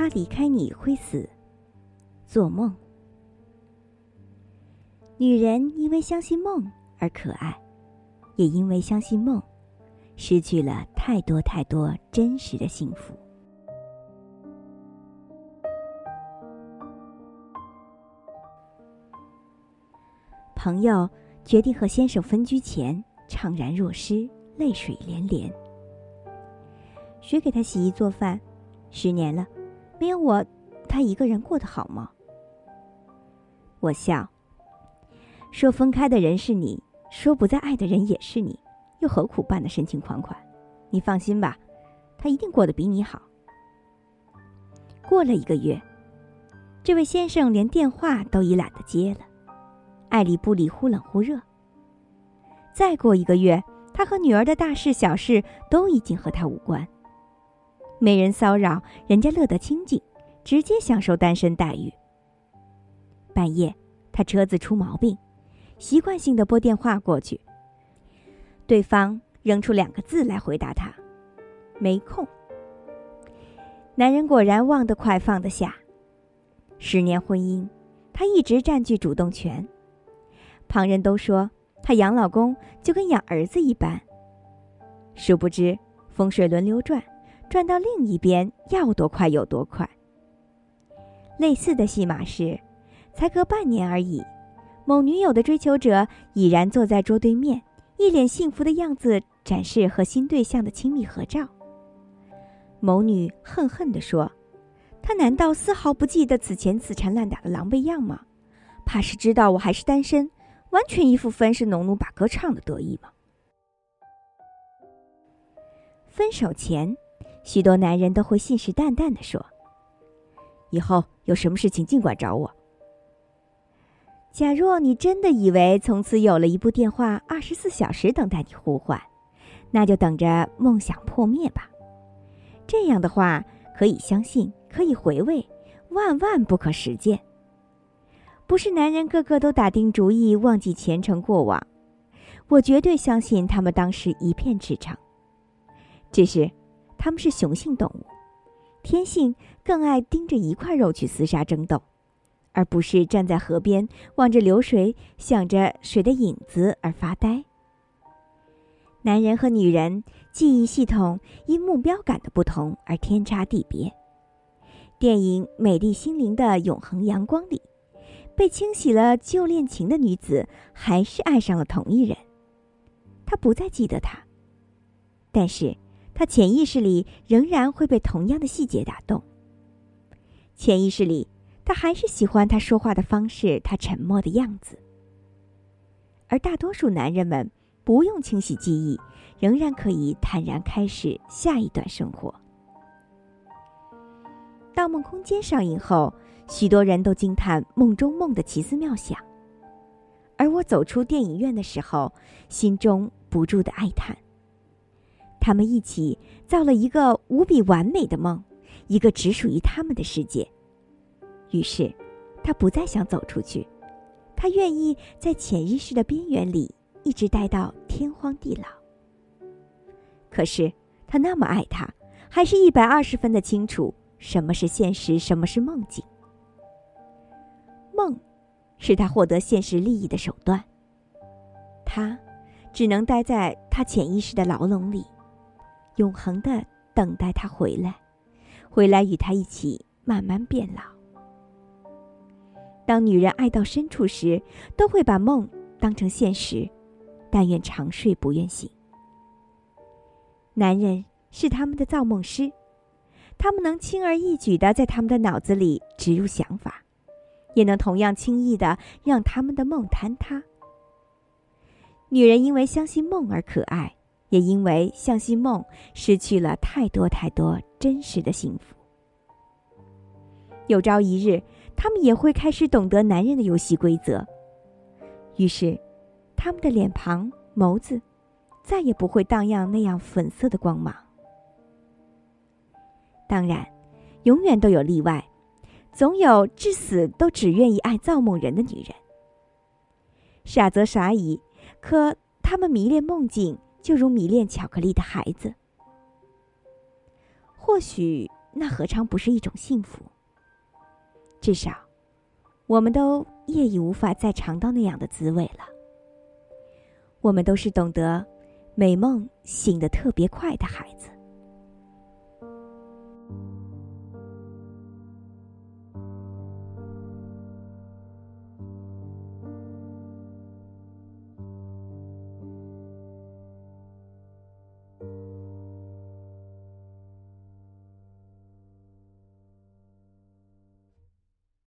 他离开你会死。做梦。女人因为相信梦而可爱，也因为相信梦，失去了太多太多真实的幸福。朋友决定和先生分居前，怅然若失，泪水连连。谁给他洗衣做饭？十年了，没有我，他一个人过得好吗？我笑，说分开的人是你，说不再爱的人也是你，又何苦扮得深情款款？你放心吧，他一定过得比你好。过了一个月，这位先生连电话都已懒得接了。爱理不理，忽冷忽热。再过一个月，他和女儿的大事小事都已经和他无关。没人骚扰，人家乐得清静，直接享受单身待遇。半夜，他车子出毛病，习惯性的拨电话过去。对方扔出两个字来回答他：“没空。”男人果然忘得快，放得下。十年婚姻，他一直占据主动权。旁人都说她养老公就跟养儿子一般，殊不知风水轮流转，转到另一边要多快有多快。类似的戏码是，才隔半年而已，某女友的追求者已然坐在桌对面，一脸幸福的样子展示和新对象的亲密合照。某女恨恨地说：“他难道丝毫不记得此前死缠烂打的狼狈样吗？怕是知道我还是单身。”完全一副分是农奴把歌唱的得意吗？分手前，许多男人都会信誓旦旦的说：“以后有什么事情尽管找我。”假若你真的以为从此有了一部电话，二十四小时等待你呼唤，那就等着梦想破灭吧。这样的话，可以相信，可以回味，万万不可实践。不是男人个个都打定主意忘记前程过往，我绝对相信他们当时一片赤诚。只是，他们是雄性动物，天性更爱盯着一块肉去厮杀争斗，而不是站在河边望着流水，想着水的影子而发呆。男人和女人记忆系统因目标感的不同而天差地别。电影《美丽心灵的永恒阳光》里。被清洗了旧恋情的女子，还是爱上了同一人。她不再记得他，但是他潜意识里仍然会被同样的细节打动。潜意识里，他还是喜欢他说话的方式，他沉默的样子。而大多数男人们不用清洗记忆，仍然可以坦然开始下一段生活。《盗梦空间》上映后。许多人都惊叹梦中梦的奇思妙想，而我走出电影院的时候，心中不住的哀叹。他们一起造了一个无比完美的梦，一个只属于他们的世界。于是，他不再想走出去，他愿意在潜意识的边缘里一直待到天荒地老。可是，他那么爱他，还是一百二十分的清楚什么是现实，什么是梦境。梦，是他获得现实利益的手段。他，只能待在他潜意识的牢笼里，永恒的等待他回来，回来与他一起慢慢变老。当女人爱到深处时，都会把梦当成现实，但愿长睡不愿醒。男人是他们的造梦师，他们能轻而易举的在他们的脑子里植入想法。也能同样轻易的让他们的梦坍塌。女人因为相信梦而可爱，也因为相信梦失去了太多太多真实的幸福。有朝一日，他们也会开始懂得男人的游戏规则，于是，他们的脸庞、眸子，再也不会荡漾那样粉色的光芒。当然，永远都有例外。总有至死都只愿意爱造梦人的女人。傻则傻矣，可他们迷恋梦境，就如迷恋巧克力的孩子。或许那何尝不是一种幸福？至少，我们都夜已无法再尝到那样的滋味了。我们都是懂得美梦醒得特别快的孩子。